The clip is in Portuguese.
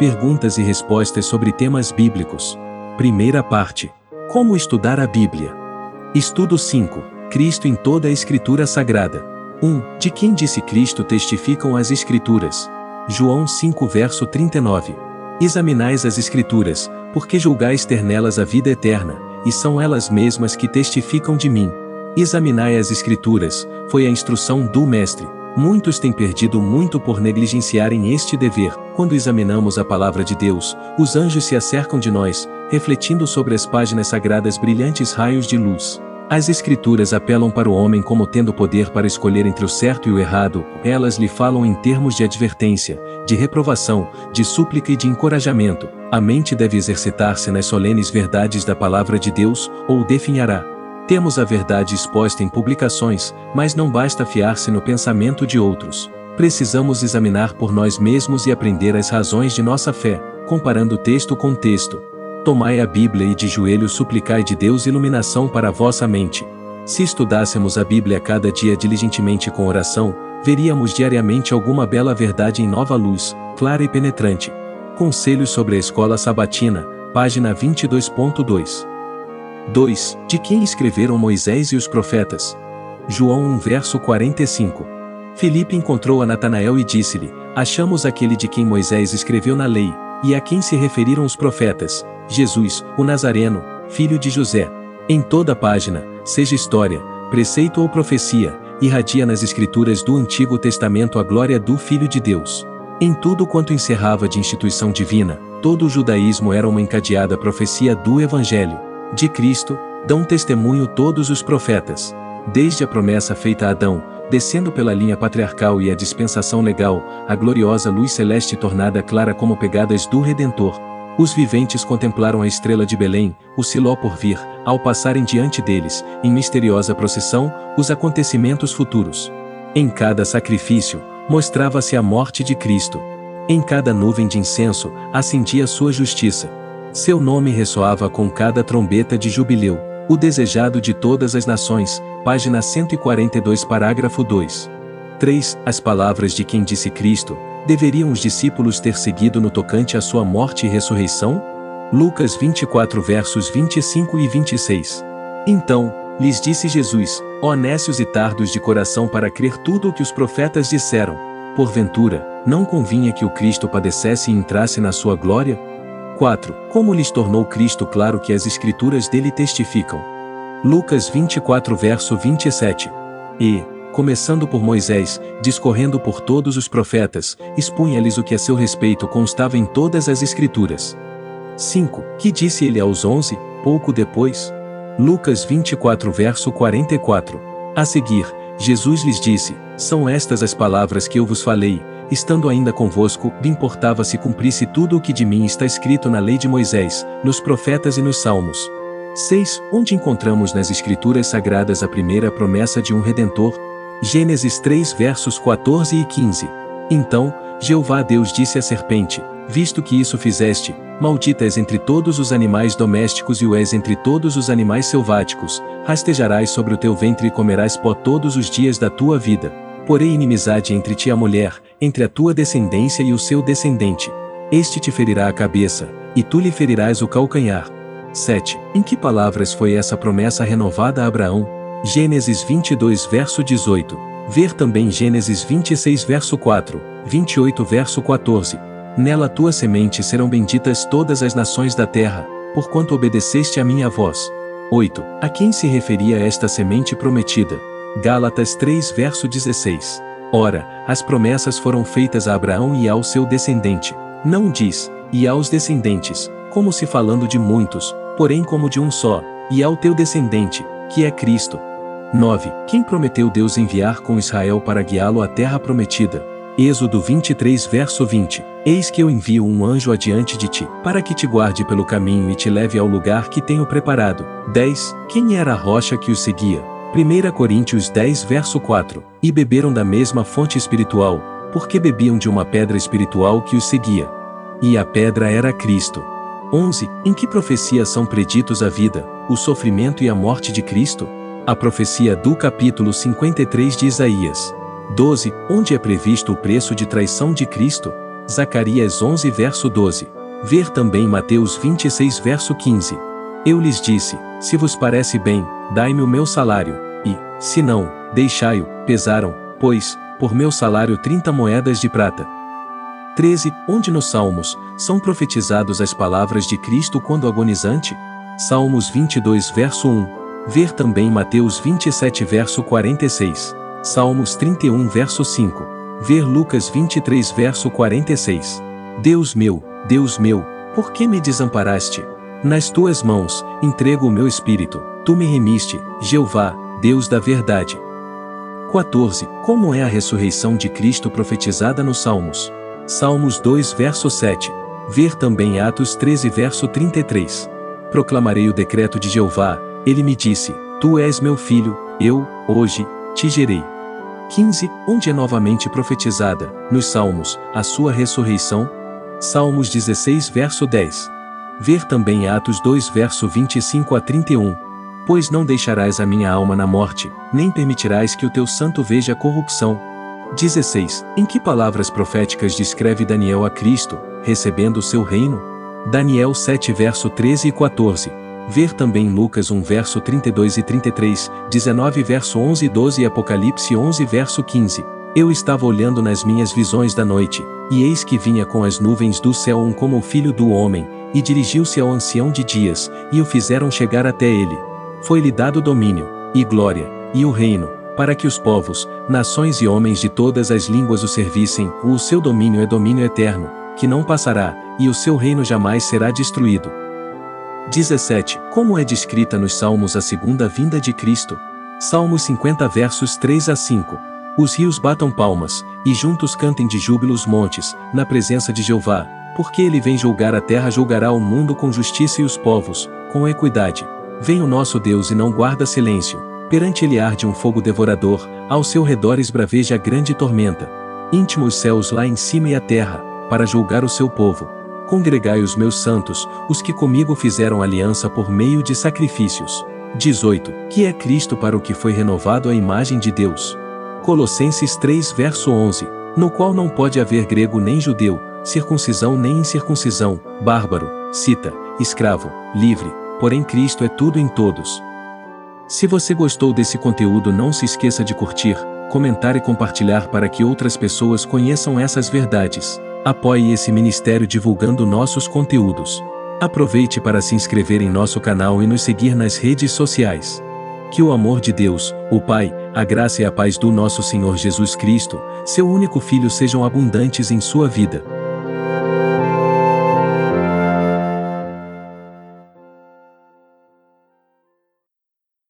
Perguntas e respostas sobre temas bíblicos. Primeira parte. Como estudar a Bíblia? Estudo 5. Cristo em toda a Escritura Sagrada. 1. De quem disse Cristo testificam as Escrituras? João 5 verso 39. Examinais as Escrituras, porque julgais ter nelas a vida eterna, e são elas mesmas que testificam de mim. Examinai as Escrituras, foi a instrução do Mestre. Muitos têm perdido muito por negligenciarem este dever. Quando examinamos a palavra de Deus, os anjos se acercam de nós, refletindo sobre as páginas sagradas brilhantes raios de luz. As Escrituras apelam para o homem como tendo poder para escolher entre o certo e o errado, elas lhe falam em termos de advertência, de reprovação, de súplica e de encorajamento. A mente deve exercitar-se nas solenes verdades da palavra de Deus, ou definhará. Temos a verdade exposta em publicações, mas não basta fiar-se no pensamento de outros. Precisamos examinar por nós mesmos e aprender as razões de nossa fé, comparando texto com texto, Tomai a Bíblia e de joelhos suplicai de Deus iluminação para a vossa mente. Se estudássemos a Bíblia cada dia diligentemente com oração, veríamos diariamente alguma bela verdade em nova luz, clara e penetrante. Conselhos sobre a Escola Sabatina, página 22.2. 2. De quem escreveram Moisés e os profetas? João 1 verso 45. Filipe encontrou a Natanael e disse-lhe: Achamos aquele de quem Moisés escreveu na lei, e a quem se referiram os profetas, Jesus, o Nazareno, filho de José. Em toda página, seja história, preceito ou profecia, irradia nas escrituras do Antigo Testamento a glória do Filho de Deus. Em tudo quanto encerrava de instituição divina, todo o judaísmo era uma encadeada profecia do Evangelho. De Cristo, dão testemunho todos os profetas. Desde a promessa feita a Adão, descendo pela linha patriarcal e a dispensação legal, a gloriosa luz celeste tornada clara como pegadas do Redentor, os viventes contemplaram a estrela de Belém, o Siló por vir, ao passarem diante deles, em misteriosa procissão, os acontecimentos futuros. Em cada sacrifício, mostrava-se a morte de Cristo. Em cada nuvem de incenso, acendia sua justiça. Seu nome ressoava com cada trombeta de jubileu, o desejado de todas as nações, página 142, parágrafo 2. 3. As palavras de quem disse Cristo, deveriam os discípulos ter seguido no tocante à sua morte e ressurreição? Lucas 24 versos 25 e 26. Então, lhes disse Jesus, nécios e tardos de coração para crer tudo o que os profetas disseram, porventura, não convinha que o Cristo padecesse e entrasse na sua glória? 4. Como lhes tornou Cristo claro que as escrituras dele testificam? Lucas 24 verso 27. E, começando por Moisés, discorrendo por todos os profetas, expunha-lhes o que a seu respeito constava em todas as Escrituras. 5. Que disse ele aos onze, pouco depois? Lucas 24 verso 44. A seguir, Jesus lhes disse, São estas as palavras que eu vos falei, estando ainda convosco, importava se cumprisse tudo o que de mim está escrito na lei de Moisés, nos profetas e nos salmos. 6. Onde encontramos nas Escrituras Sagradas a primeira promessa de um Redentor, Gênesis 3 versos 14 e 15. Então, Jeová Deus disse à serpente: Visto que isso fizeste, maldita és entre todos os animais domésticos e o és entre todos os animais selváticos, rastejarás sobre o teu ventre e comerás pó todos os dias da tua vida. Porém inimizade entre ti e a mulher, entre a tua descendência e o seu descendente. Este te ferirá a cabeça, e tu lhe ferirás o calcanhar. 7. Em que palavras foi essa promessa renovada a Abraão? Gênesis 22 verso 18. Ver também Gênesis 26 verso 4, 28 verso 14. Nela tua semente serão benditas todas as nações da terra, porquanto obedeceste a minha voz. 8. A quem se referia esta semente prometida? Gálatas 3 verso 16. Ora, as promessas foram feitas a Abraão e ao seu descendente. Não diz, e aos descendentes, como se falando de muitos, porém como de um só, e ao teu descendente, que é Cristo. 9. Quem prometeu Deus enviar com Israel para guiá-lo à terra prometida? Êxodo 23 verso 20. Eis que eu envio um anjo adiante de ti, para que te guarde pelo caminho e te leve ao lugar que tenho preparado. 10. Quem era a rocha que os seguia? 1 Coríntios 10 verso 4. E beberam da mesma fonte espiritual, porque bebiam de uma pedra espiritual que os seguia. E a pedra era Cristo. 11. Em que profecia são preditos a vida, o sofrimento e a morte de Cristo? A profecia do capítulo 53 de Isaías. 12. Onde é previsto o preço de traição de Cristo? Zacarias 11 verso 12. Ver também Mateus 26 verso 15. Eu lhes disse: Se vos parece bem, dai-me o meu salário, e, se não, deixai-o, pesaram, pois, por meu salário trinta moedas de prata. 13. Onde nos Salmos, são profetizados as palavras de Cristo quando agonizante? Salmos 22 verso 1. Ver também Mateus 27 verso 46. Salmos 31 verso 5. Ver Lucas 23 verso 46. Deus meu, Deus meu, por que me desamparaste? Nas tuas mãos, entrego o meu espírito, tu me remiste, Jeová, Deus da verdade. 14. Como é a ressurreição de Cristo profetizada nos Salmos? Salmos 2 verso 7. Ver também Atos 13 verso 33. Proclamarei o decreto de Jeová, ele me disse: Tu és meu filho, eu, hoje, te gerei. 15. Onde é novamente profetizada, nos Salmos, a sua ressurreição? Salmos 16 verso 10. Ver também Atos 2 verso 25 a 31. Pois não deixarás a minha alma na morte, nem permitirás que o teu santo veja corrupção. 16. Em que palavras proféticas descreve Daniel a Cristo, recebendo o seu reino? Daniel 7 verso 13 e 14. Ver também Lucas 1 verso 32 e 33, 19 verso 11 e 12 e Apocalipse 11 verso 15. Eu estava olhando nas minhas visões da noite, e eis que vinha com as nuvens do céu um como o filho do homem, e dirigiu-se ao ancião de dias, e o fizeram chegar até ele. Foi-lhe dado domínio, e glória, e o reino, para que os povos, nações e homens de todas as línguas o servissem, o seu domínio é domínio eterno, que não passará, e o seu reino jamais será destruído. 17. Como é descrita nos Salmos a segunda vinda de Cristo? Salmos 50 versos 3 a 5. Os rios batam palmas, e juntos cantem de júbilo os montes, na presença de Jeová, porque ele vem julgar a terra, julgará o mundo com justiça e os povos, com equidade. Vem o nosso Deus e não guarda silêncio. Perante ele arde um fogo devorador, ao seu redor esbraveja grande tormenta. Íntimo os céus lá em cima e a terra, para julgar o seu povo. Congregai os meus santos, os que comigo fizeram aliança por meio de sacrifícios. 18. Que é Cristo para o que foi renovado a imagem de Deus. Colossenses 3 verso 11, no qual não pode haver grego nem judeu, circuncisão nem incircuncisão, bárbaro, cita, escravo, livre, porém Cristo é tudo em todos. Se você gostou desse conteúdo, não se esqueça de curtir, comentar e compartilhar para que outras pessoas conheçam essas verdades. Apoie esse ministério divulgando nossos conteúdos. Aproveite para se inscrever em nosso canal e nos seguir nas redes sociais. Que o amor de Deus, o Pai, a graça e a paz do nosso Senhor Jesus Cristo, seu único Filho sejam abundantes em sua vida.